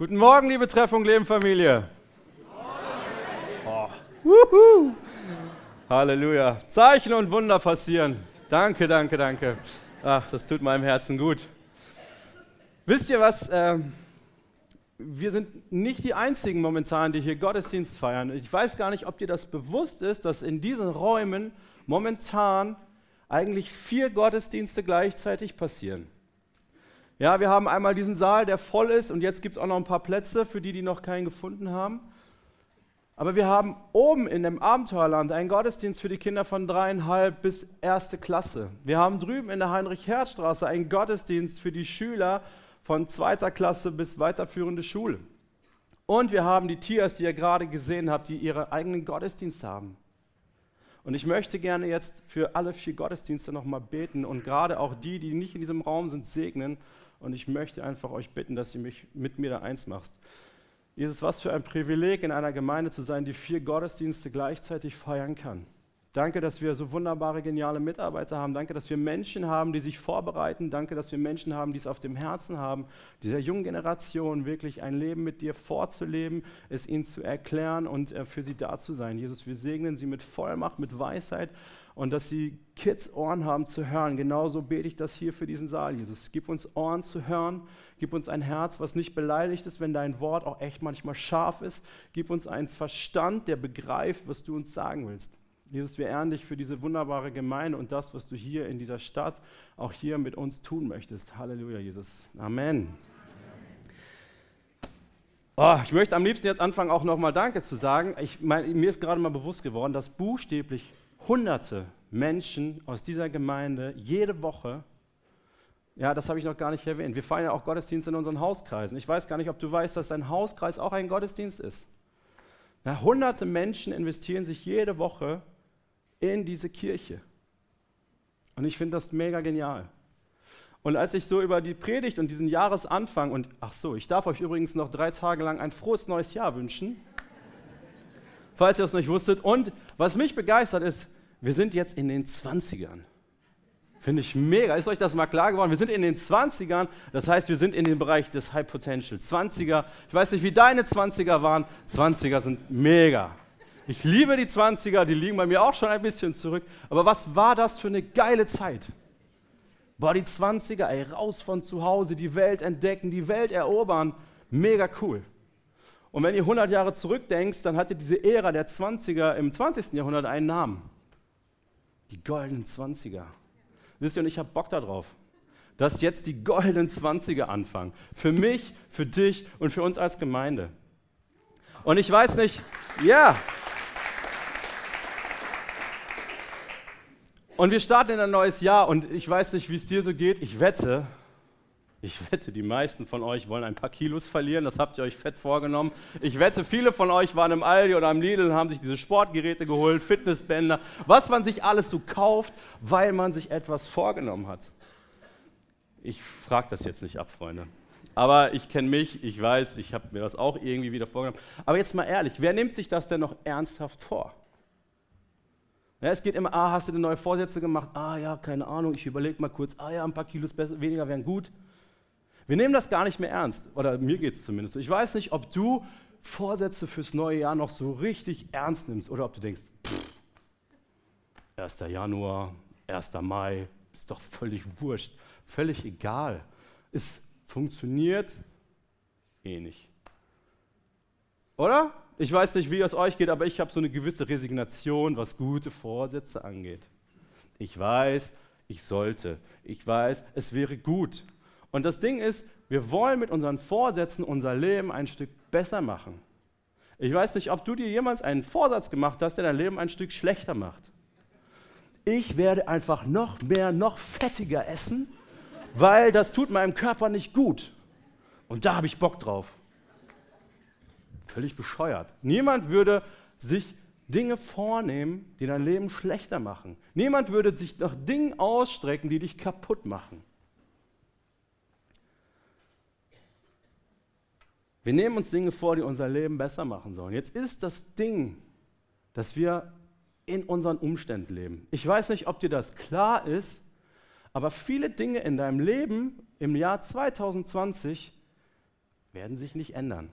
Guten Morgen, liebe Treffung Leben Familie. Oh. Wuhu. Halleluja. Zeichen und Wunder passieren. Danke, danke, danke. Ach, das tut meinem Herzen gut. Wisst ihr was? Ähm, wir sind nicht die einzigen momentan, die hier Gottesdienst feiern. Ich weiß gar nicht, ob dir das bewusst ist, dass in diesen Räumen momentan eigentlich vier Gottesdienste gleichzeitig passieren. Ja, wir haben einmal diesen Saal, der voll ist und jetzt gibt es auch noch ein paar Plätze für die, die noch keinen gefunden haben. Aber wir haben oben in dem Abenteuerland einen Gottesdienst für die Kinder von dreieinhalb bis erste Klasse. Wir haben drüben in der Heinrich-Herz-Straße einen Gottesdienst für die Schüler von zweiter Klasse bis weiterführende Schule. Und wir haben die Tiers, die ihr gerade gesehen habt, die ihre eigenen Gottesdienste haben. Und ich möchte gerne jetzt für alle vier Gottesdienste nochmal beten und gerade auch die, die nicht in diesem Raum sind, segnen und ich möchte einfach euch bitten, dass ihr mich mit mir da eins macht. Jesus, was für ein Privileg, in einer Gemeinde zu sein, die vier Gottesdienste gleichzeitig feiern kann. Danke, dass wir so wunderbare, geniale Mitarbeiter haben. Danke, dass wir Menschen haben, die sich vorbereiten. Danke, dass wir Menschen haben, die es auf dem Herzen haben, dieser jungen Generation wirklich ein Leben mit dir vorzuleben, es ihnen zu erklären und äh, für sie da zu sein. Jesus, wir segnen sie mit Vollmacht, mit Weisheit und dass sie Kids Ohren haben zu hören. Genauso bete ich das hier für diesen Saal, Jesus. Gib uns Ohren zu hören, gib uns ein Herz, was nicht beleidigt ist, wenn dein Wort auch echt manchmal scharf ist. Gib uns einen Verstand, der begreift, was du uns sagen willst. Jesus, wir ehren dich für diese wunderbare Gemeinde und das, was du hier in dieser Stadt auch hier mit uns tun möchtest. Halleluja, Jesus. Amen. Oh, ich möchte am liebsten jetzt anfangen, auch nochmal Danke zu sagen. Ich mein, mir ist gerade mal bewusst geworden, dass buchstäblich hunderte Menschen aus dieser Gemeinde jede Woche, ja, das habe ich noch gar nicht erwähnt, wir feiern ja auch Gottesdienst in unseren Hauskreisen. Ich weiß gar nicht, ob du weißt, dass dein Hauskreis auch ein Gottesdienst ist. Ja, hunderte Menschen investieren sich jede Woche in diese Kirche. Und ich finde das mega genial. Und als ich so über die Predigt und diesen Jahresanfang und ach so, ich darf euch übrigens noch drei Tage lang ein frohes neues Jahr wünschen, falls ihr es nicht wusstet. Und was mich begeistert ist, wir sind jetzt in den 20ern. Finde ich mega. Ist euch das mal klar geworden? Wir sind in den 20ern, das heißt, wir sind in dem Bereich des High Potential. 20er, ich weiß nicht, wie deine 20er waren. 20er sind mega. Ich liebe die 20er, die liegen bei mir auch schon ein bisschen zurück. Aber was war das für eine geile Zeit? Boah, die 20er, ey, raus von zu Hause, die Welt entdecken, die Welt erobern. Mega cool. Und wenn ihr 100 Jahre zurückdenkt, dann hatte diese Ära der 20er im 20. Jahrhundert einen Namen. Die goldenen 20er. Wisst ihr, und ich habe Bock darauf, dass jetzt die goldenen 20er anfangen. Für mich, für dich und für uns als Gemeinde. Und ich weiß nicht, ja. Yeah. Und wir starten in ein neues Jahr und ich weiß nicht, wie es dir so geht. Ich wette, ich wette, die meisten von euch wollen ein paar Kilos verlieren. Das habt ihr euch fett vorgenommen. Ich wette, viele von euch waren im Aldi oder im Lidl und haben sich diese Sportgeräte geholt, Fitnessbänder, was man sich alles so kauft, weil man sich etwas vorgenommen hat. Ich frage das jetzt nicht ab, Freunde. Aber ich kenne mich, ich weiß, ich habe mir das auch irgendwie wieder vorgenommen. Aber jetzt mal ehrlich, wer nimmt sich das denn noch ernsthaft vor? Ja, es geht immer, ah, hast du denn neue Vorsätze gemacht? Ah ja, keine Ahnung, ich überlege mal kurz, ah ja, ein paar Kilos besser, weniger wären gut. Wir nehmen das gar nicht mehr ernst, oder mir geht es zumindest so. Ich weiß nicht, ob du Vorsätze fürs neue Jahr noch so richtig ernst nimmst oder ob du denkst, pff, 1. Januar, 1. Mai, ist doch völlig wurscht, völlig egal. Es funktioniert eh nicht. Oder? Ich weiß nicht, wie es euch geht, aber ich habe so eine gewisse Resignation, was gute Vorsätze angeht. Ich weiß, ich sollte. Ich weiß, es wäre gut. Und das Ding ist, wir wollen mit unseren Vorsätzen unser Leben ein Stück besser machen. Ich weiß nicht, ob du dir jemals einen Vorsatz gemacht hast, der dein Leben ein Stück schlechter macht. Ich werde einfach noch mehr, noch fettiger essen, weil das tut meinem Körper nicht gut. Und da habe ich Bock drauf. Völlig bescheuert. Niemand würde sich Dinge vornehmen, die dein Leben schlechter machen. Niemand würde sich nach Dingen ausstrecken, die dich kaputt machen. Wir nehmen uns Dinge vor, die unser Leben besser machen sollen. Jetzt ist das Ding, dass wir in unseren Umständen leben. Ich weiß nicht, ob dir das klar ist, aber viele Dinge in deinem Leben im Jahr 2020 werden sich nicht ändern.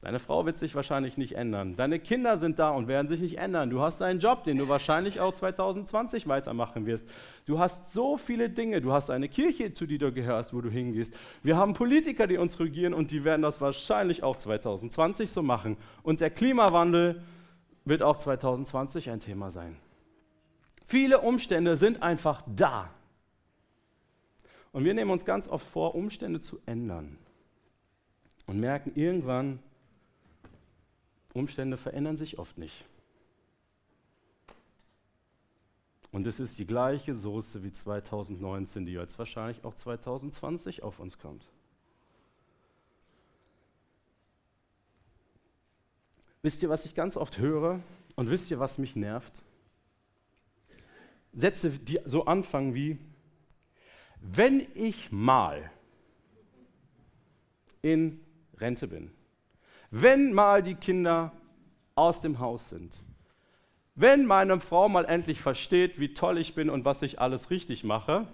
Deine Frau wird sich wahrscheinlich nicht ändern. Deine Kinder sind da und werden sich nicht ändern. Du hast einen Job, den du wahrscheinlich auch 2020 weitermachen wirst. Du hast so viele Dinge. Du hast eine Kirche, zu der du gehörst, wo du hingehst. Wir haben Politiker, die uns regieren und die werden das wahrscheinlich auch 2020 so machen. Und der Klimawandel wird auch 2020 ein Thema sein. Viele Umstände sind einfach da. Und wir nehmen uns ganz oft vor, Umstände zu ändern und merken irgendwann, Umstände verändern sich oft nicht. Und es ist die gleiche Soße wie 2019, die jetzt wahrscheinlich auch 2020 auf uns kommt. Wisst ihr, was ich ganz oft höre? Und wisst ihr, was mich nervt? Sätze, die so anfangen wie, wenn ich mal in Rente bin, wenn mal die Kinder aus dem Haus sind, wenn meine Frau mal endlich versteht, wie toll ich bin und was ich alles richtig mache,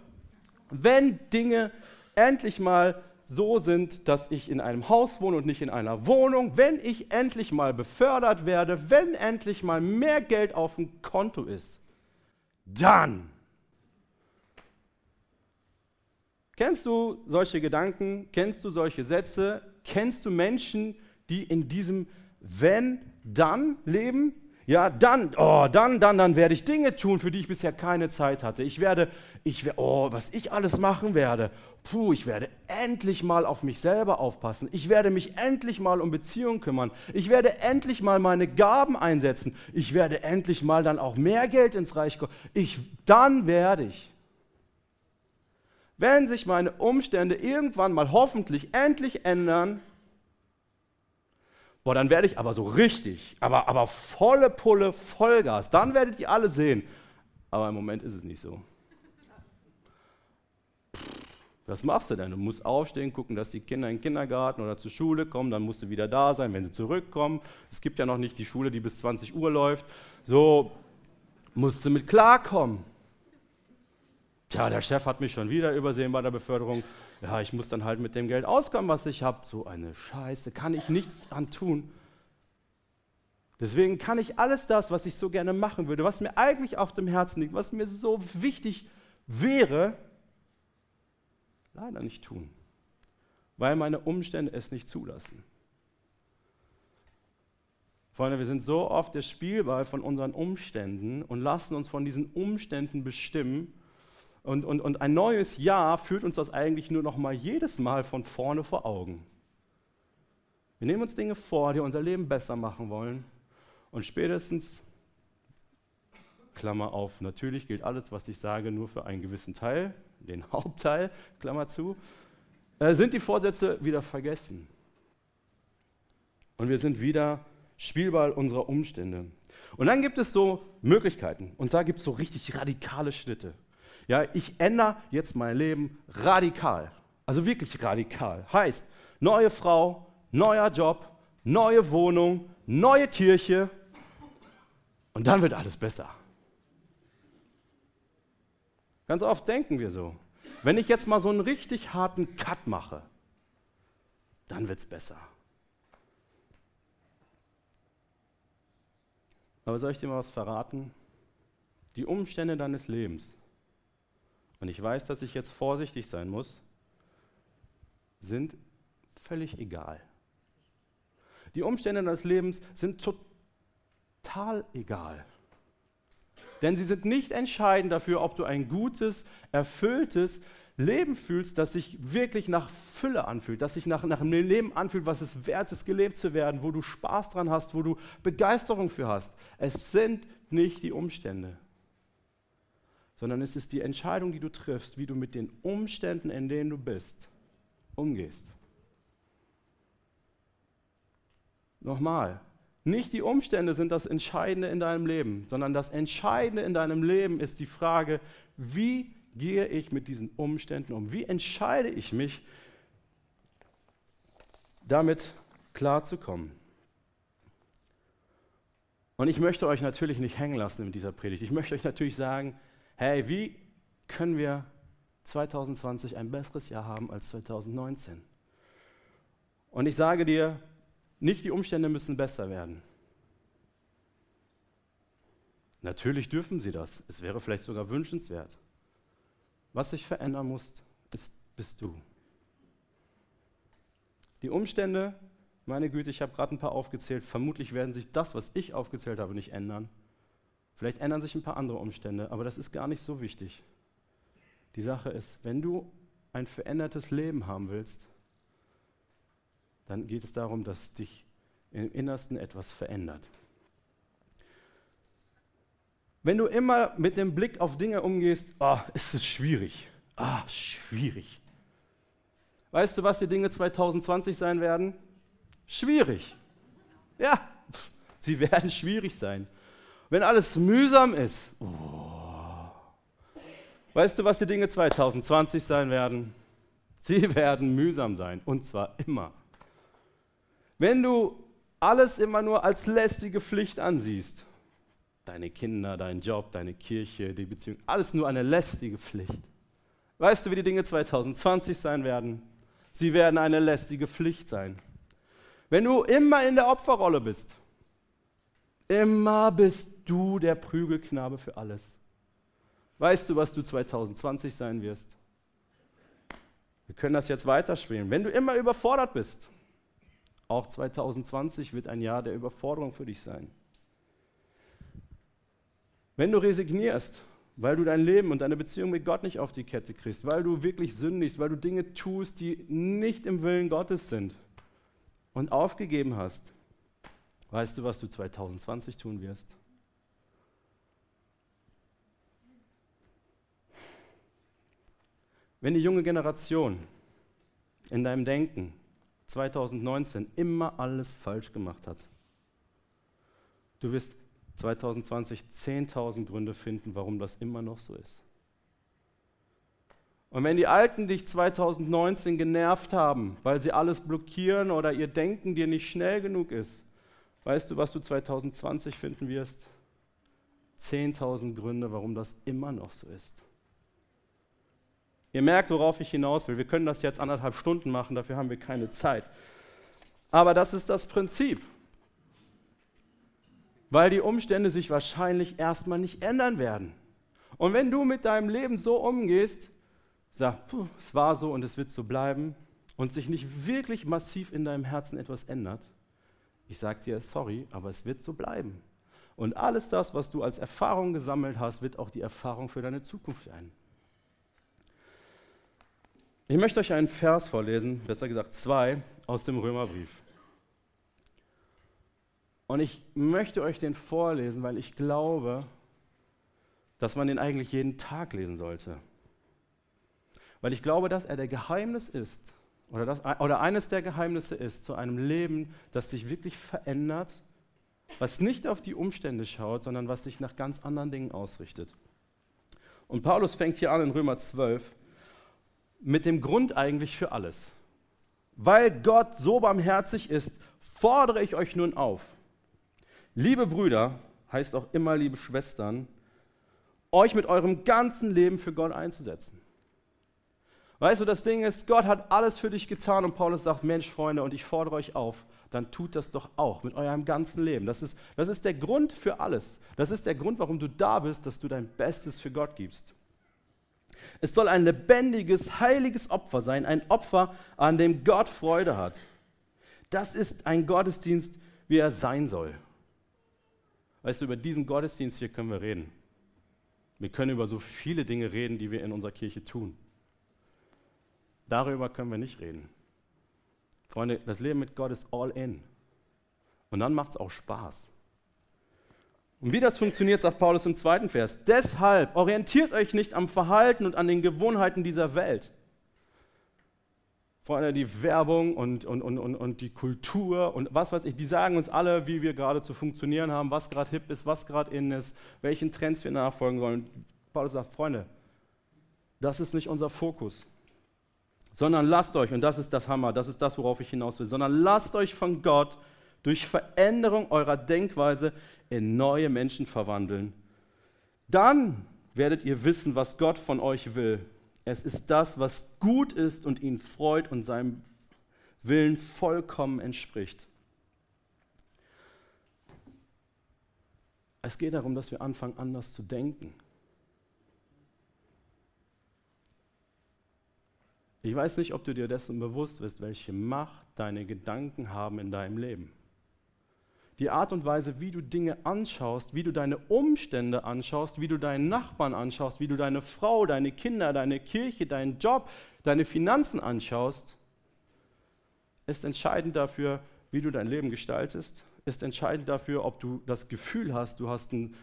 wenn Dinge endlich mal so sind, dass ich in einem Haus wohne und nicht in einer Wohnung, wenn ich endlich mal befördert werde, wenn endlich mal mehr Geld auf dem Konto ist, dann. Kennst du solche Gedanken? Kennst du solche Sätze? Kennst du Menschen, die in diesem wenn, dann leben? Ja, dann, oh, dann, dann, dann werde ich Dinge tun, für die ich bisher keine Zeit hatte. Ich werde, ich werde, oh, was ich alles machen werde. Puh, ich werde endlich mal auf mich selber aufpassen. Ich werde mich endlich mal um Beziehungen kümmern. Ich werde endlich mal meine Gaben einsetzen. Ich werde endlich mal dann auch mehr Geld ins Reich kommen. Ich, dann werde ich. Wenn sich meine Umstände irgendwann mal hoffentlich endlich ändern, Boah, dann werde ich aber so richtig, aber, aber volle Pulle, Vollgas. Dann werdet ihr alle sehen. Aber im Moment ist es nicht so. Was machst du denn? Du musst aufstehen, gucken, dass die Kinder in den Kindergarten oder zur Schule kommen, dann musst du wieder da sein, wenn sie zurückkommen. Es gibt ja noch nicht die Schule, die bis 20 Uhr läuft. So musst du mit klarkommen. Tja, der Chef hat mich schon wieder übersehen bei der Beförderung ja, ich muss dann halt mit dem Geld auskommen, was ich habe. So eine Scheiße, kann ich nichts dran tun. Deswegen kann ich alles das, was ich so gerne machen würde, was mir eigentlich auf dem Herzen liegt, was mir so wichtig wäre, leider nicht tun, weil meine Umstände es nicht zulassen. Freunde, wir sind so oft der Spielball von unseren Umständen und lassen uns von diesen Umständen bestimmen und, und, und ein neues Jahr führt uns das eigentlich nur noch mal jedes Mal von vorne vor Augen. Wir nehmen uns Dinge vor, die unser Leben besser machen wollen. Und spätestens, Klammer auf, natürlich gilt alles, was ich sage, nur für einen gewissen Teil, den Hauptteil, Klammer zu, äh, sind die Vorsätze wieder vergessen. Und wir sind wieder Spielball unserer Umstände. Und dann gibt es so Möglichkeiten. Und da gibt es so richtig radikale Schritte. Ja, ich ändere jetzt mein Leben radikal. Also wirklich radikal. Heißt, neue Frau, neuer Job, neue Wohnung, neue Kirche und dann wird alles besser. Ganz oft denken wir so. Wenn ich jetzt mal so einen richtig harten Cut mache, dann wird es besser. Aber soll ich dir mal was verraten? Die Umstände deines Lebens und ich weiß, dass ich jetzt vorsichtig sein muss, sind völlig egal. Die Umstände deines Lebens sind total egal. Denn sie sind nicht entscheidend dafür, ob du ein gutes, erfülltes Leben fühlst, das sich wirklich nach Fülle anfühlt, das sich nach, nach einem Leben anfühlt, was es wert ist, gelebt zu werden, wo du Spaß dran hast, wo du Begeisterung für hast. Es sind nicht die Umstände sondern es ist die Entscheidung, die du triffst, wie du mit den Umständen, in denen du bist, umgehst. Nochmal, nicht die Umstände sind das Entscheidende in deinem Leben, sondern das Entscheidende in deinem Leben ist die Frage, wie gehe ich mit diesen Umständen um? Wie entscheide ich mich, damit klarzukommen? Und ich möchte euch natürlich nicht hängen lassen mit dieser Predigt. Ich möchte euch natürlich sagen, hey, wie können wir 2020 ein besseres Jahr haben als 2019? Und ich sage dir, nicht die Umstände müssen besser werden. Natürlich dürfen sie das. Es wäre vielleicht sogar wünschenswert. Was sich verändern muss, ist, bist du. Die Umstände, meine Güte, ich habe gerade ein paar aufgezählt, vermutlich werden sich das, was ich aufgezählt habe, nicht ändern. Vielleicht ändern sich ein paar andere Umstände, aber das ist gar nicht so wichtig. Die Sache ist, wenn du ein verändertes Leben haben willst, dann geht es darum, dass dich im Innersten etwas verändert. Wenn du immer mit dem Blick auf Dinge umgehst, oh, ist es schwierig. Ah, schwierig. Weißt du, was die Dinge 2020 sein werden? Schwierig. Ja, sie werden schwierig sein. Wenn alles mühsam ist, oh. weißt du, was die Dinge 2020 sein werden? Sie werden mühsam sein und zwar immer. Wenn du alles immer nur als lästige Pflicht ansiehst, deine Kinder, dein Job, deine Kirche, die Beziehung, alles nur eine lästige Pflicht. Weißt du, wie die Dinge 2020 sein werden? Sie werden eine lästige Pflicht sein. Wenn du immer in der Opferrolle bist, immer bist du der Prügelknabe für alles. Weißt du, was du 2020 sein wirst? Wir können das jetzt weiterspielen. Wenn du immer überfordert bist, auch 2020 wird ein Jahr der Überforderung für dich sein. Wenn du resignierst, weil du dein Leben und deine Beziehung mit Gott nicht auf die Kette kriegst, weil du wirklich sündigst, weil du Dinge tust, die nicht im Willen Gottes sind und aufgegeben hast, weißt du, was du 2020 tun wirst? Wenn die junge Generation in deinem Denken 2019 immer alles falsch gemacht hat, du wirst 2020 10.000 Gründe finden, warum das immer noch so ist. Und wenn die Alten dich 2019 genervt haben, weil sie alles blockieren oder ihr Denken dir nicht schnell genug ist, weißt du, was du 2020 finden wirst? 10.000 Gründe, warum das immer noch so ist. Ihr merkt, worauf ich hinaus will. Wir können das jetzt anderthalb Stunden machen, dafür haben wir keine Zeit. Aber das ist das Prinzip weil die Umstände sich wahrscheinlich erstmal nicht ändern werden. Und wenn du mit deinem Leben so umgehst, sag, es war so und es wird so bleiben und sich nicht wirklich massiv in deinem Herzen etwas ändert, ich sage dir, sorry, aber es wird so bleiben. Und alles das, was du als Erfahrung gesammelt hast, wird auch die Erfahrung für deine Zukunft sein. Ich möchte euch einen Vers vorlesen, besser gesagt zwei, aus dem Römerbrief. Und ich möchte euch den vorlesen, weil ich glaube, dass man den eigentlich jeden Tag lesen sollte. Weil ich glaube, dass er der Geheimnis ist, oder, das, oder eines der Geheimnisse ist zu einem Leben, das sich wirklich verändert, was nicht auf die Umstände schaut, sondern was sich nach ganz anderen Dingen ausrichtet. Und Paulus fängt hier an in Römer 12 mit dem Grund eigentlich für alles. Weil Gott so barmherzig ist, fordere ich euch nun auf, Liebe Brüder, heißt auch immer liebe Schwestern, euch mit eurem ganzen Leben für Gott einzusetzen. Weißt du, das Ding ist, Gott hat alles für dich getan und Paulus sagt, Mensch, Freunde, und ich fordere euch auf, dann tut das doch auch mit eurem ganzen Leben. Das ist, das ist der Grund für alles. Das ist der Grund, warum du da bist, dass du dein Bestes für Gott gibst. Es soll ein lebendiges, heiliges Opfer sein, ein Opfer, an dem Gott Freude hat. Das ist ein Gottesdienst, wie er sein soll. Weißt du, über diesen Gottesdienst hier können wir reden. Wir können über so viele Dinge reden, die wir in unserer Kirche tun. Darüber können wir nicht reden. Freunde, das Leben mit Gott ist all in. Und dann macht es auch Spaß. Und wie das funktioniert, sagt Paulus im zweiten Vers. Deshalb orientiert euch nicht am Verhalten und an den Gewohnheiten dieser Welt allem die Werbung und, und, und, und, und die Kultur und was weiß ich, die sagen uns alle, wie wir gerade zu funktionieren haben, was gerade hip ist, was gerade in ist, welchen Trends wir nachfolgen sollen. Paulus sagt, Freunde, das ist nicht unser Fokus, sondern lasst euch, und das ist das Hammer, das ist das, worauf ich hinaus will, sondern lasst euch von Gott durch Veränderung eurer Denkweise in neue Menschen verwandeln. Dann werdet ihr wissen, was Gott von euch will es ist das, was gut ist und ihn freut und seinem Willen vollkommen entspricht. Es geht darum, dass wir anfangen, anders zu denken. Ich weiß nicht, ob du dir dessen bewusst bist, welche Macht deine Gedanken haben in deinem Leben. Die Art und Weise, wie du Dinge anschaust, wie du deine Umstände anschaust, wie du deinen Nachbarn anschaust, wie du deine Frau, deine Kinder, deine Kirche, deinen Job, deine Finanzen anschaust, ist entscheidend dafür, wie du dein Leben gestaltest, ist entscheidend dafür, ob du das Gefühl hast, du hast ein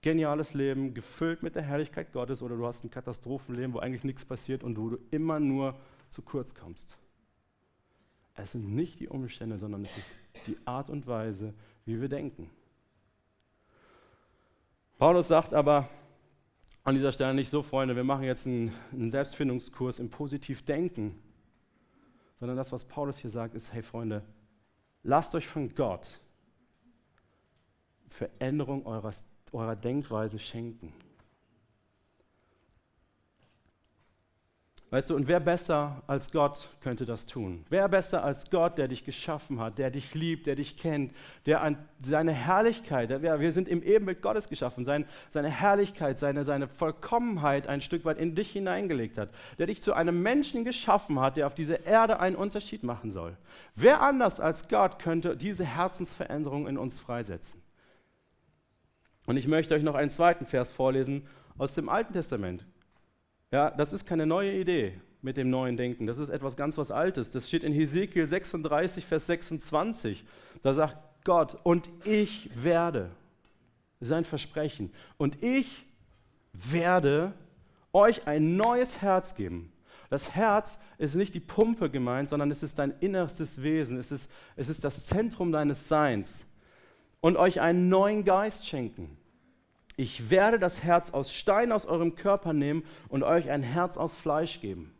geniales Leben, gefüllt mit der Herrlichkeit Gottes, oder du hast ein Katastrophenleben, wo eigentlich nichts passiert und wo du immer nur zu kurz kommst. Es sind nicht die Umstände, sondern es ist die Art und Weise, wie wir denken. Paulus sagt aber an dieser Stelle nicht so, Freunde, wir machen jetzt einen, Selbstfindungskurs im Positivdenken, sondern das, was Paulus hier sagt, ist, hey Freunde, lasst euch von Gott Veränderung eurer, eurer Denkweise schenken. Weißt du, und wer besser als Gott könnte das tun? Wer besser als Gott, der dich geschaffen hat, der dich liebt, der dich kennt, der an seine Herrlichkeit, der, wir sind im Ebenbild Gottes geschaffen, sein, seine Herrlichkeit, seine, seine Vollkommenheit ein Stück weit in dich hineingelegt hat, der dich zu einem Menschen geschaffen hat, der auf dieser Erde einen Unterschied machen soll. Wer anders als Gott könnte diese Herzensveränderung in uns freisetzen? Und ich möchte euch noch einen zweiten Vers vorlesen aus dem Alten Testament. Ja, das ist keine neue Idee mit dem neuen Denken. Das ist etwas ganz was Altes. Das steht in Hesekiel 36, Vers 26. Da sagt Gott, und ich werde, sein Versprechen, und ich werde euch ein neues Herz geben. Das Herz ist nicht die Pumpe gemeint, sondern es ist dein innerstes Wesen. Es ist, es ist das Zentrum deines Seins. Und euch einen neuen Geist schenken ich werde das Herz aus Stein aus eurem Körper nehmen und euch ein Herz aus Fleisch geben.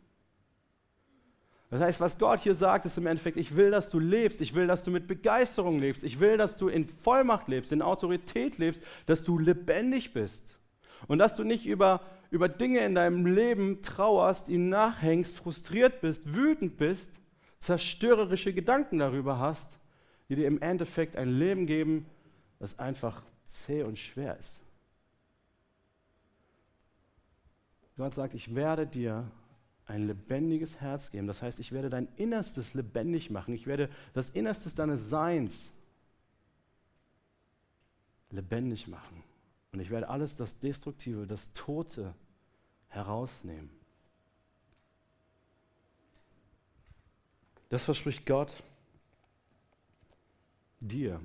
Das heißt, was Gott hier sagt, ist im Endeffekt, ich will, dass du lebst, ich will, dass du mit Begeisterung lebst, ich will, dass du in Vollmacht lebst, in Autorität lebst, dass du lebendig bist und dass du nicht über, über Dinge in deinem Leben trauerst, ihnen nachhängst, frustriert bist, wütend bist, zerstörerische Gedanken darüber hast, die dir im Endeffekt ein Leben geben, das einfach zäh und schwer ist. Gott sagt, ich werde dir ein lebendiges Herz geben. Das heißt, ich werde dein Innerstes lebendig machen. Ich werde das Innerstes deines Seins lebendig machen. Und ich werde alles das Destruktive, das Tote herausnehmen. Das verspricht Gott dir.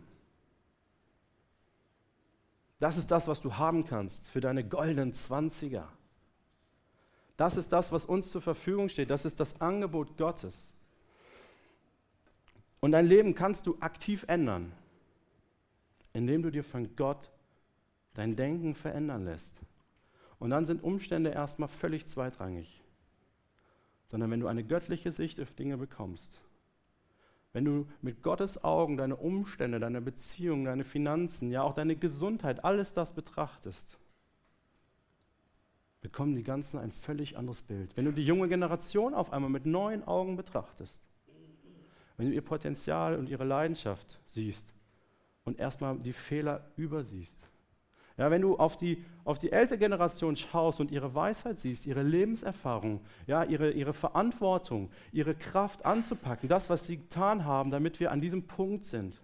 Das ist das, was du haben kannst für deine goldenen Zwanziger. Das ist das, was uns zur Verfügung steht. Das ist das Angebot Gottes. Und dein Leben kannst du aktiv ändern, indem du dir von Gott dein Denken verändern lässt. Und dann sind Umstände erstmal völlig zweitrangig. Sondern wenn du eine göttliche Sicht auf Dinge bekommst, wenn du mit Gottes Augen deine Umstände, deine Beziehungen, deine Finanzen, ja auch deine Gesundheit, alles das betrachtest, bekommen die Ganzen ein völlig anderes Bild. Wenn du die junge Generation auf einmal mit neuen Augen betrachtest, wenn du ihr Potenzial und ihre Leidenschaft siehst und erstmal die Fehler übersiehst, ja, wenn du auf die, auf die ältere Generation schaust und ihre Weisheit siehst, ihre Lebenserfahrung, ja, ihre, ihre Verantwortung, ihre Kraft anzupacken, das, was sie getan haben, damit wir an diesem Punkt sind,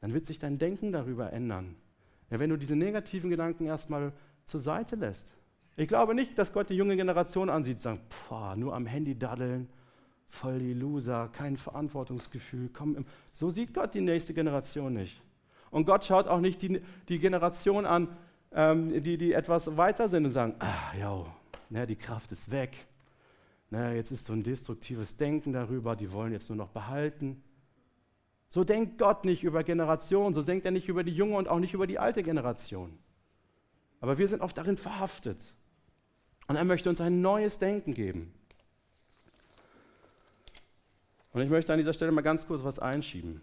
dann wird sich dein Denken darüber ändern. Ja, wenn du diese negativen Gedanken erstmal zur Seite lässt ich glaube nicht, dass Gott die junge Generation ansieht und sagt, pah, nur am Handy daddeln, voll die Loser, kein Verantwortungsgefühl. Komm, so sieht Gott die nächste Generation nicht. Und Gott schaut auch nicht die, die Generation an, ähm, die, die etwas weiter sind und sagen, ah, ja, ne, die Kraft ist weg. Ne, jetzt ist so ein destruktives Denken darüber, die wollen jetzt nur noch behalten. So denkt Gott nicht über Generationen, so denkt er nicht über die junge und auch nicht über die alte Generation. Aber wir sind oft darin verhaftet. Und er möchte uns ein neues Denken geben. Und ich möchte an dieser Stelle mal ganz kurz was einschieben.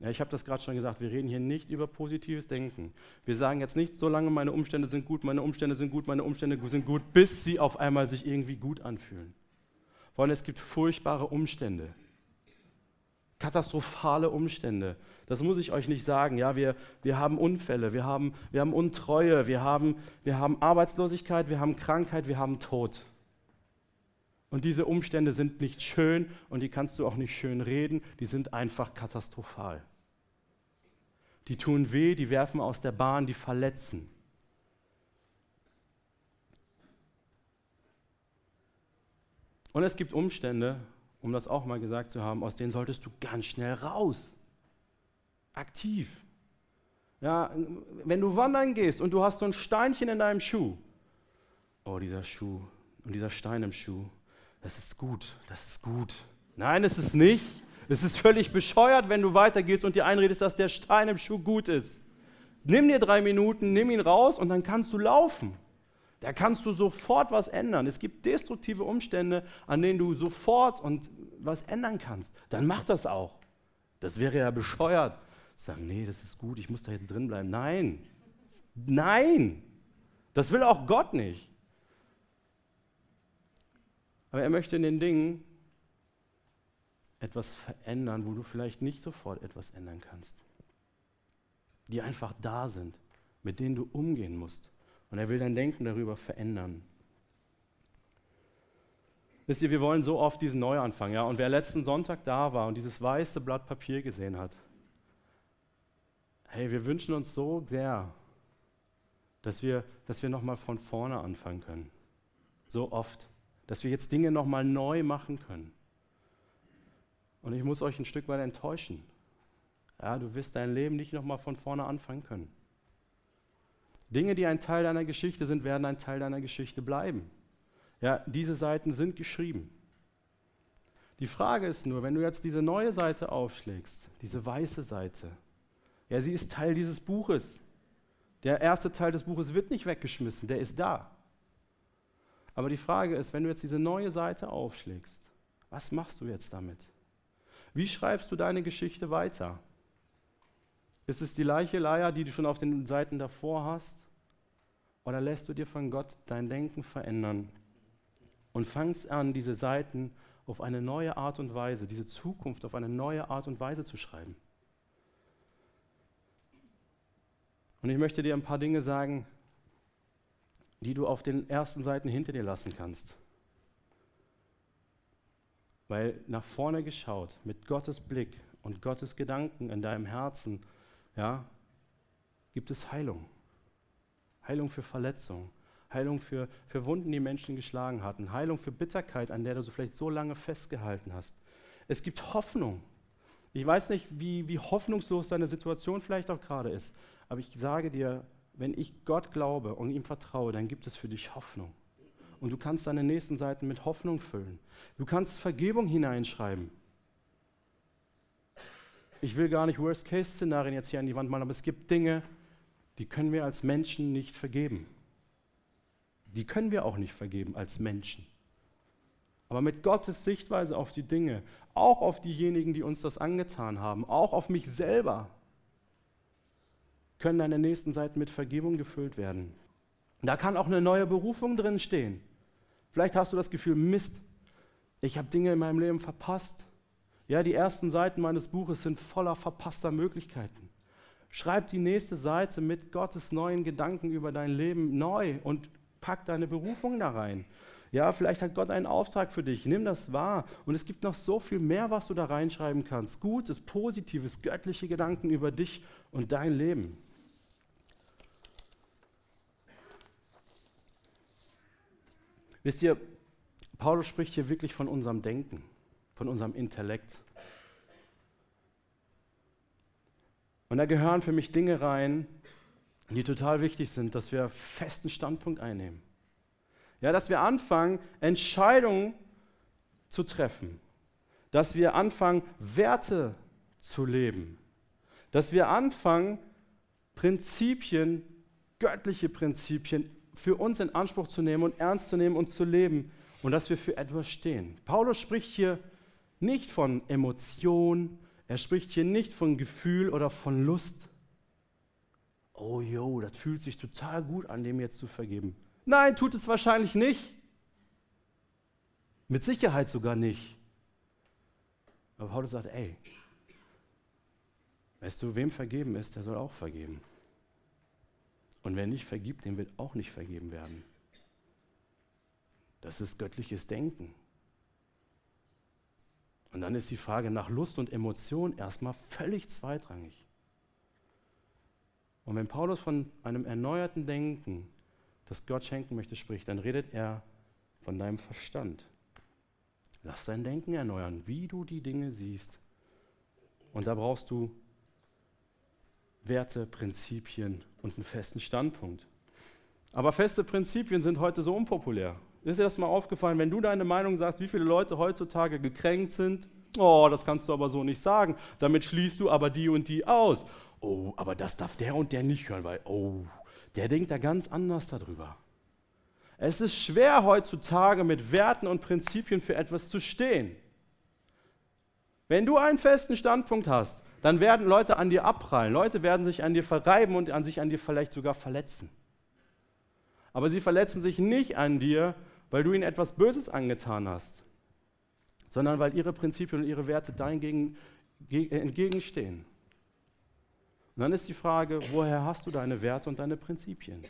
Ja, ich habe das gerade schon gesagt, wir reden hier nicht über positives Denken. Wir sagen jetzt nicht, solange meine Umstände sind gut, meine Umstände sind gut, meine Umstände sind gut, bis sie auf einmal sich irgendwie gut anfühlen. Weil es gibt furchtbare Umstände. Katastrophale Umstände. Das muss ich euch nicht sagen. Ja, wir, wir haben Unfälle, wir haben, wir haben Untreue, wir haben, wir haben Arbeitslosigkeit, wir haben Krankheit, wir haben Tod. Und diese Umstände sind nicht schön und die kannst du auch nicht schön reden, die sind einfach katastrophal. Die tun weh, die werfen aus der Bahn, die verletzen. Und es gibt Umstände, um das auch mal gesagt zu haben, aus denen solltest du ganz schnell raus. Aktiv. Ja, wenn du wandern gehst und du hast so ein Steinchen in deinem Schuh, oh, dieser Schuh und dieser Stein im Schuh, das ist gut, das ist gut. Nein, es ist nicht. Es ist völlig bescheuert, wenn du weitergehst und dir einredest, dass der Stein im Schuh gut ist. Nimm dir drei Minuten, nimm ihn raus und dann kannst du laufen. Da kannst du sofort was ändern. Es gibt destruktive Umstände, an denen du sofort und was ändern kannst. Dann mach das auch. Das wäre ja bescheuert. Sagen, nee, das ist gut, ich muss da jetzt drin bleiben. Nein, nein, das will auch Gott nicht. Aber er möchte in den Dingen etwas verändern, wo du vielleicht nicht sofort etwas ändern kannst. Die einfach da sind, mit denen du umgehen musst. Und er will dein Denken darüber verändern. Wisst ihr, wir wollen so oft diesen Neuanfang, ja? Und wer letzten Sonntag da war und dieses weiße Blatt Papier gesehen hat, hey, wir wünschen uns so sehr, dass wir, dass wir nochmal von vorne anfangen können. So oft. Dass wir jetzt Dinge nochmal neu machen können. Und ich muss euch ein Stück weit enttäuschen. Ja, du wirst dein Leben nicht nochmal von vorne anfangen können. Dinge, die ein Teil deiner Geschichte sind, werden ein Teil deiner Geschichte bleiben. Ja, diese Seiten sind geschrieben. Die Frage ist nur, wenn du jetzt diese neue Seite aufschlägst, diese weiße Seite, ja, sie ist Teil dieses Buches. Der erste Teil des Buches wird nicht weggeschmissen, der ist da. Aber die Frage ist, wenn du jetzt diese neue Seite aufschlägst, was machst du jetzt damit? Wie schreibst du deine Geschichte weiter? Ist es die gleiche Leier, die du schon auf den Seiten davor hast? Oder lässt du dir von Gott dein Denken verändern und fangst an, diese Seiten auf eine neue Art und Weise, diese Zukunft auf eine neue Art und Weise zu schreiben? Und ich möchte dir ein paar Dinge sagen, die du auf den ersten Seiten hinter dir lassen kannst. Weil nach vorne geschaut, mit Gottes Blick und Gottes Gedanken in deinem Herzen, ja, gibt es Heilung. Heilung für Verletzungen, Heilung für, für Wunden, die Menschen geschlagen hatten, Heilung für Bitterkeit, an der du so vielleicht so lange festgehalten hast. Es gibt Hoffnung. Ich weiß nicht, wie, wie hoffnungslos deine Situation vielleicht auch gerade ist, aber ich sage dir, wenn ich Gott glaube und ihm vertraue, dann gibt es für dich Hoffnung. Und du kannst deine nächsten Seiten mit Hoffnung füllen. Du kannst Vergebung hineinschreiben. Ich will gar nicht Worst-Case-Szenarien jetzt hier an die Wand malen, aber es gibt Dinge, die können wir als Menschen nicht vergeben. Die können wir auch nicht vergeben als Menschen. Aber mit Gottes Sichtweise auf die Dinge, auch auf diejenigen, die uns das angetan haben, auch auf mich selber, können deine nächsten Seiten mit Vergebung gefüllt werden. Da kann auch eine neue Berufung drin stehen. Vielleicht hast du das Gefühl, Mist, ich habe Dinge in meinem Leben verpasst. Ja, die ersten Seiten meines Buches sind voller verpasster Möglichkeiten. Schreib die nächste Seite mit Gottes neuen Gedanken über dein Leben neu und pack deine Berufung da rein. Ja, vielleicht hat Gott einen Auftrag für dich. Nimm das wahr. Und es gibt noch so viel mehr, was du da reinschreiben kannst. Gutes, positives, göttliche Gedanken über dich und dein Leben. Wisst ihr, Paulus spricht hier wirklich von unserem Denken, von unserem Intellekt. Und da gehören für mich Dinge rein, die total wichtig sind, dass wir festen Standpunkt einnehmen. Ja, dass wir anfangen, Entscheidungen zu treffen. Dass wir anfangen, Werte zu leben. Dass wir anfangen, Prinzipien, göttliche Prinzipien für uns in Anspruch zu nehmen und ernst zu nehmen und zu leben und dass wir für etwas stehen. Paulus spricht hier nicht von Emotion, er spricht hier nicht von Gefühl oder von Lust. Oh jo, das fühlt sich total gut an, dem jetzt zu vergeben. Nein, tut es wahrscheinlich nicht. Mit Sicherheit sogar nicht. Aber Paulus sagt, ey, Weißt du, wem vergeben ist, der soll auch vergeben. Und wer nicht vergibt, dem wird auch nicht vergeben werden. Das ist göttliches Denken. Und dann ist die Frage nach Lust und Emotion erstmal völlig zweitrangig. Und wenn Paulus von einem erneuerten Denken, das Gott schenken möchte, spricht, dann redet er von deinem Verstand. Lass dein Denken erneuern, wie du die Dinge siehst. Und da brauchst du Werte, Prinzipien und einen festen Standpunkt. Aber feste Prinzipien sind heute so unpopulär. Ist dir das mal aufgefallen, wenn du deine Meinung sagst, wie viele Leute heutzutage gekränkt sind? Oh, das kannst du aber so nicht sagen. Damit schließt du aber die und die aus. Oh, aber das darf der und der nicht hören, weil, oh, der denkt da ganz anders darüber. Es ist schwer heutzutage mit Werten und Prinzipien für etwas zu stehen. Wenn du einen festen Standpunkt hast, dann werden Leute an dir abprallen. Leute werden sich an dir verreiben und an sich an dir vielleicht sogar verletzen. Aber sie verletzen sich nicht an dir, weil du ihnen etwas Böses angetan hast, sondern weil ihre Prinzipien und ihre Werte dein entgegenstehen. Und dann ist die Frage, woher hast du deine Werte und deine Prinzipien?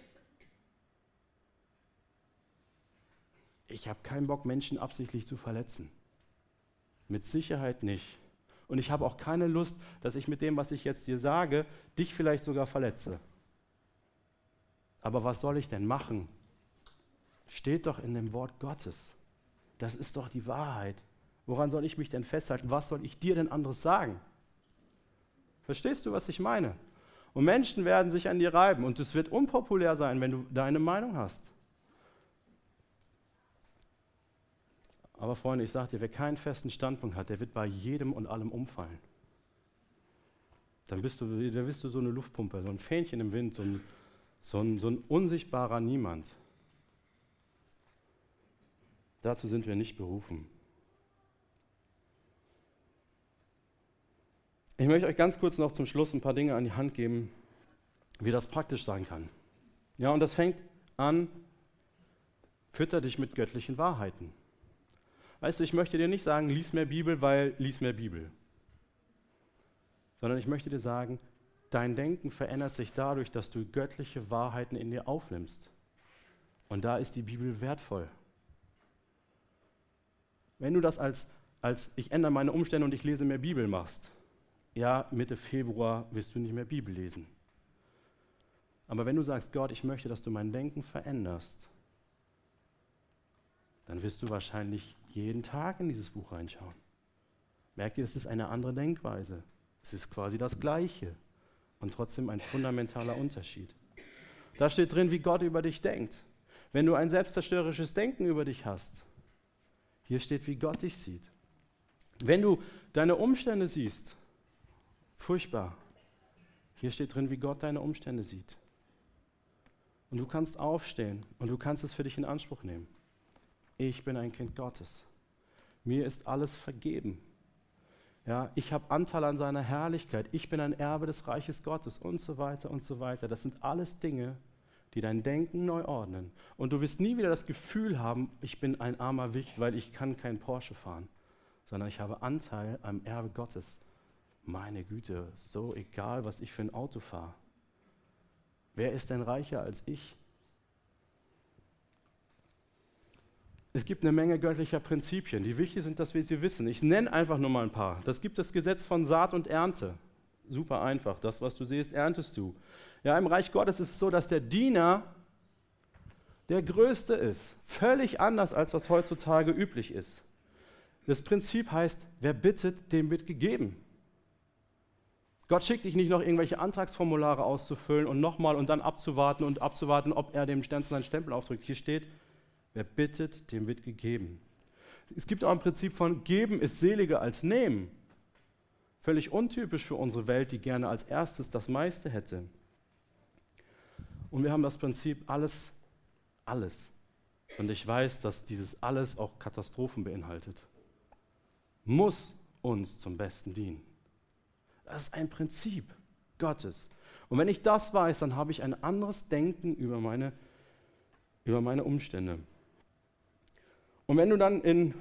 Ich habe keinen Bock, Menschen absichtlich zu verletzen. Mit Sicherheit nicht. Und ich habe auch keine Lust, dass ich mit dem, was ich jetzt dir sage, dich vielleicht sogar verletze. Aber was soll ich denn machen? Steht doch in dem Wort Gottes. Das ist doch die Wahrheit. Woran soll ich mich denn festhalten? Was soll ich dir denn anderes sagen? Verstehst du, was ich meine? Und Menschen werden sich an dir reiben und es wird unpopulär sein, wenn du deine Meinung hast. Aber Freunde, ich sage dir, wer keinen festen Standpunkt hat, der wird bei jedem und allem umfallen. Dann bist du, dann bist du so eine Luftpumpe, so ein Fähnchen im Wind, so ein, so ein, so ein unsichtbarer Niemand. Dazu sind wir nicht berufen. Ich möchte euch ganz kurz noch zum Schluss ein paar Dinge an die Hand geben, wie das praktisch sein kann. Ja, und das fängt an, fütter dich mit göttlichen Wahrheiten. Weißt du, ich möchte dir nicht sagen, lies mehr Bibel, weil lies mehr Bibel. Sondern ich möchte dir sagen, dein Denken verändert sich dadurch, dass du göttliche Wahrheiten in dir aufnimmst. Und da ist die Bibel wertvoll. Wenn du das als, als ich ändere meine Umstände und ich lese mehr Bibel machst, ja, Mitte Februar wirst du nicht mehr Bibel lesen. Aber wenn du sagst, Gott, ich möchte, dass du mein Denken veränderst, dann wirst du wahrscheinlich jeden Tag in dieses Buch reinschauen. Merkt ihr, es ist eine andere Denkweise. Es ist quasi das Gleiche und trotzdem ein fundamentaler Unterschied. Da steht drin, wie Gott über dich denkt. Wenn du ein selbstzerstörerisches Denken über dich hast, hier steht, wie Gott dich sieht. Wenn du deine Umstände siehst, furchtbar. Hier steht drin, wie Gott deine Umstände sieht. Und du kannst aufstehen und du kannst es für dich in Anspruch nehmen. Ich bin ein Kind Gottes. Mir ist alles vergeben. Ja, ich habe Anteil an seiner Herrlichkeit. Ich bin ein Erbe des Reiches Gottes und so weiter und so weiter. Das sind alles Dinge, die dein Denken neu ordnen. Und du wirst nie wieder das Gefühl haben, ich bin ein armer Wicht, weil ich kann kein Porsche fahren, sondern ich habe Anteil am Erbe Gottes. Meine Güte, so egal, was ich für ein Auto fahre. Wer ist denn reicher als ich? Es gibt eine Menge göttlicher Prinzipien, die wichtig sind, dass wir sie wissen. Ich nenne einfach nur mal ein paar. Das gibt das Gesetz von Saat und Ernte. Super einfach. Das, was du siehst, erntest du. Ja, im Reich Gottes ist es so, dass der Diener der Größte ist. Völlig anders, als was heutzutage üblich ist. Das Prinzip heißt, wer bittet, dem wird gegeben. Gott schickt dich nicht noch irgendwelche Antragsformulare auszufüllen und nochmal und dann abzuwarten und abzuwarten, ob er dem Stenzel einen Stempel aufdrückt. Hier steht, wer bittet, dem wird gegeben. Es gibt auch ein Prinzip von geben ist seliger als nehmen. Völlig untypisch für unsere Welt, die gerne als erstes das meiste hätte. Und wir haben das Prinzip alles, alles. Und ich weiß, dass dieses alles auch Katastrophen beinhaltet. Muss uns zum Besten dienen. Das ist ein Prinzip Gottes. Und wenn ich das weiß, dann habe ich ein anderes Denken über meine, über meine Umstände. Und wenn du dann in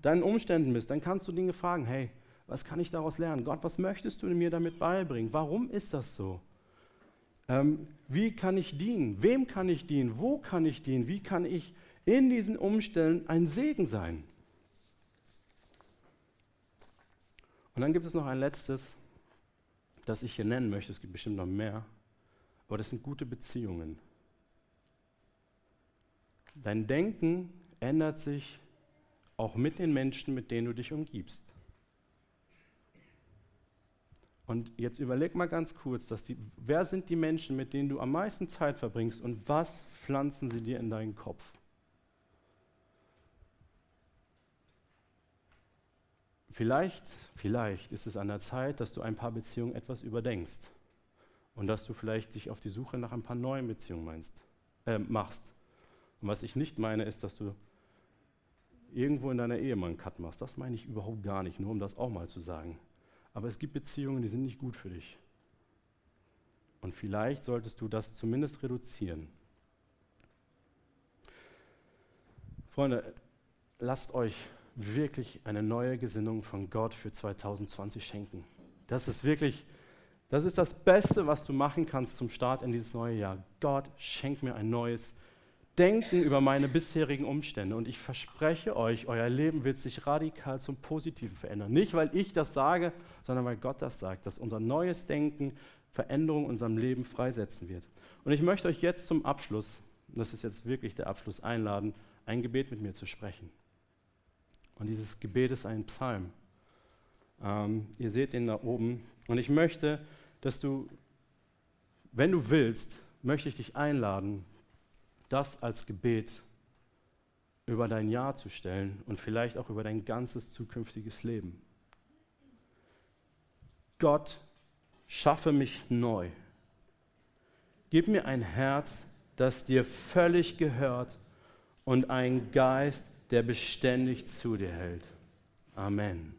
deinen Umständen bist, dann kannst du Dinge fragen, hey, Was kann ich daraus lernen? Gott, was möchtest du mir damit beibringen? Warum ist das so? Ähm, wie kann ich dienen? Wem kann ich dienen? Wo kann ich dienen? Wie kann ich in diesen Umständen ein Segen sein? Und dann gibt es noch ein letztes, das ich hier nennen möchte. Es gibt bestimmt noch mehr. Aber das sind gute Beziehungen. Dein Denken ändert sich auch mit den Menschen, mit denen du dich umgibst. Und jetzt überleg mal ganz kurz, dass die, wer sind die Menschen, mit denen du am meisten Zeit verbringst und was pflanzen sie dir in deinen Kopf? Vielleicht, vielleicht ist es an der Zeit, dass du ein paar Beziehungen etwas überdenkst und dass du vielleicht dich auf die Suche nach ein paar neuen Beziehungen meinst, äh, machst. Und was ich nicht meine, ist, dass du irgendwo in deiner Ehe mal einen Cut machst. Das meine ich überhaupt gar nicht, nur um das auch mal zu sagen. Aber es gibt Beziehungen, die sind nicht gut für dich. Und vielleicht solltest du das zumindest reduzieren. Freunde, lasst euch wirklich eine neue Gesinnung von Gott für 2020 schenken. Das ist wirklich, das ist das Beste, was du machen kannst zum Start in dieses neue Jahr. Gott, schenk mir ein neues Denken über meine bisherigen Umstände. Und ich verspreche euch, euer Leben wird sich radikal zum Positiven verändern. Nicht, weil ich das sage, sondern weil Gott das sagt, dass unser neues Denken Veränderung in unserem Leben freisetzen wird. Und ich möchte euch jetzt zum Abschluss, und das ist jetzt wirklich der Abschluss, einladen, ein Gebet mit mir zu sprechen. Und dieses Gebet ist ein Psalm. Ähm, ihr seht ihn da oben. Und ich möchte, dass du, wenn du willst, möchte ich dich einladen, das als Gebet über dein Jahr zu stellen und vielleicht auch über dein ganzes zukünftiges Leben. Gott, schaffe mich neu. Gib mir ein Herz, das dir völlig gehört und einen Geist, der beständig zu dir hält. Amen.